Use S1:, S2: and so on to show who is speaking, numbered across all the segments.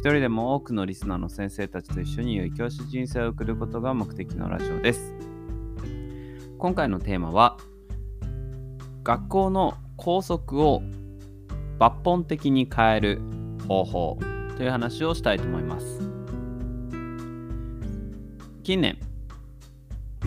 S1: 一人でも多くのリスナーの先生たちと一緒に良い教師人生を送ることが目的のラジオです。今回のテーマは、学校の校則を抜本的に変える方法という話をしたいと思います。近年、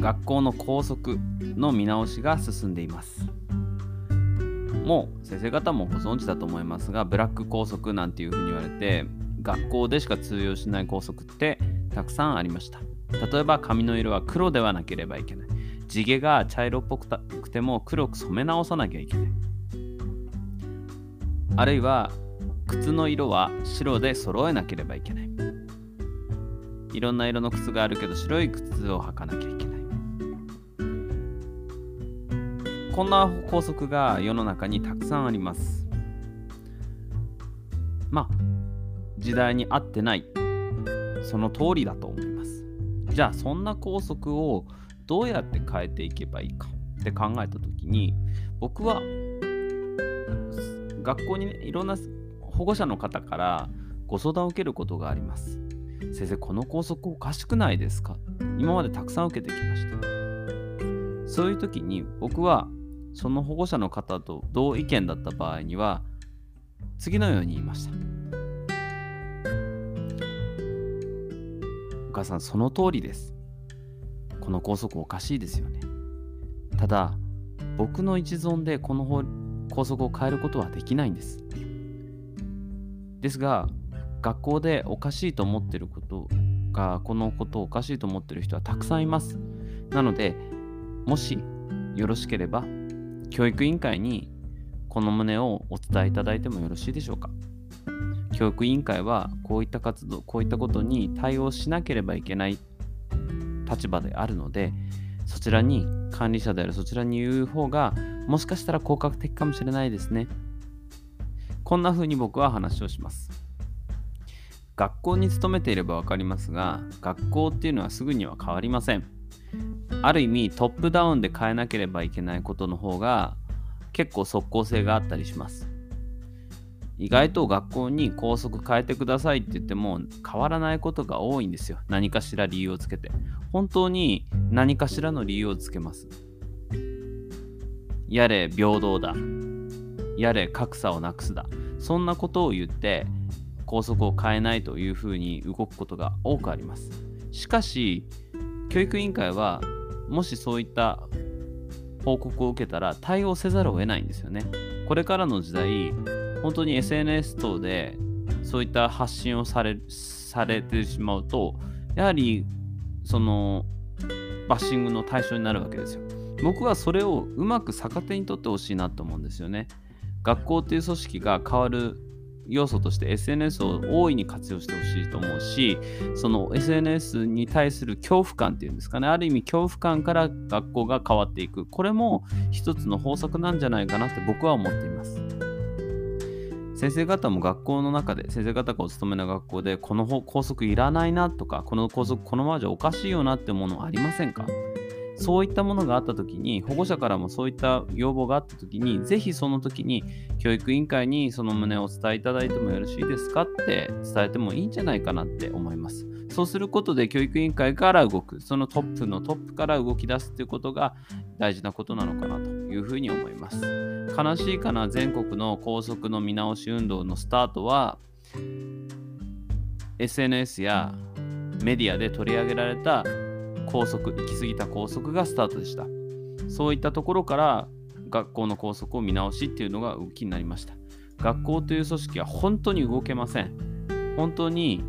S1: 学校の校則の見直しが進んでいます。もう先生方もご存知だと思いますが、ブラック校則なんていうふうに言われて、学校でしか通用しない校則ってたくさんありました。例えば髪の色は黒ではなければいけない。地毛が茶色っぽくても黒く染め直さなきゃいけない。あるいは靴の色は白で揃えなければいけない。いろんな色の靴があるけど白い靴を履かなきゃいけない。こんな法則が世の中にたくさんあります。まあ、時代に合ってない。その通りだと思います。じゃあ、そんな校則をどうやって変えていけばいいかって考えたときに、僕は学校に、ね、いろんな保護者の方からご相談を受けることがあります。先生、この校則おかしくないですか？今までたくさん受けてきました。そういう時に僕はその保護者の方と同意見だった場合には次のように言いました。お母さん、その通りです。この校則おかしいですよね。ただ、僕の一存でこの校則を変えることはできないんです。ですが、学校でおかしいと思ってることが、このことをおかしいと思ってる人はたくさんいます。なので、もしよろしければ、教育委員会にこの旨をお伝えいただいてもよろしいでしょうか。教育委員会はこういった活動、こういったことに対応しなければいけない立場であるので、そちらに管理者であるそちらに言う方がもしかしたら効果的かもしれないですね。こんな風に僕は話をします。学校に勤めていれば分かりますが、学校っていうのはすぐには変わりません。ある意味トップダウンで変えなければいけないことの方が結構即効性があったりします。意外と学校に校則変えてくださいって言っても変わらないことが多いんですよ。何かしら理由をつけて。本当に何かしらの理由をつけます。やれ平等だ。やれ格差をなくすだ。そんなことを言って校則を変えないというふうに動くことが多くあります。しかし、教育委員会はもしそういった報告を受けたら対応せざるを得ないんですよね。これからの時代、本当に SNS 等でそういった発信をされされてしまうと、やはりそのバッシングの対象になるわけですよ。僕はそれをうまく逆手に取ってほしいなと思うんですよね。学校っていう組織が変わる要素として SNS を大いに活用してほしいと思うし、その SNS に対する恐怖感っていうんですかね、ある意味恐怖感から学校が変わっていく。これも一つの方策なんじゃないかなって僕は思っています。先生方も学校の中で、先生方がお勤めの学校で、この校則いらないなとか、この校則このままじゃおかしいよなってものありませんか？そういったものがあったときに、保護者からもそういった要望があったときに、ぜひその時に教育委員会にその旨をお伝えいただいてもよろしいですかって伝えてもいいんじゃないかなって思います。そうすることで教育委員会から動く、そのトップのトップから動き出すということが大事なことなのかなというふうに思います。悲しいかな全国の校則の見直し運動のスタートは SNS やメディアで取り上げられた校則、行き過ぎた校則がスタートでした。そういったところから学校の校則を見直しっていうのが動きになりました。学校という組織は本当に動けません。本当に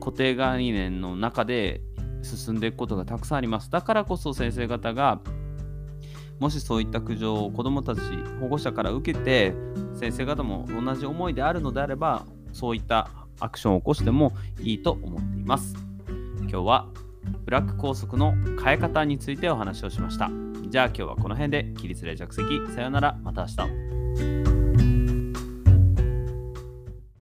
S1: 固定概念の中で進んでいくことがたくさんあります。だからこそ先生方がもしそういった苦情を子どもたち、保護者から受けて、先生方も同じ思いであるのであれば、そういったアクションを起こしてもいいと思っています。今日はブラック校則の変え方についてお話をしました。じゃあ今日はこの辺で起立例着席。さよなら。また明日。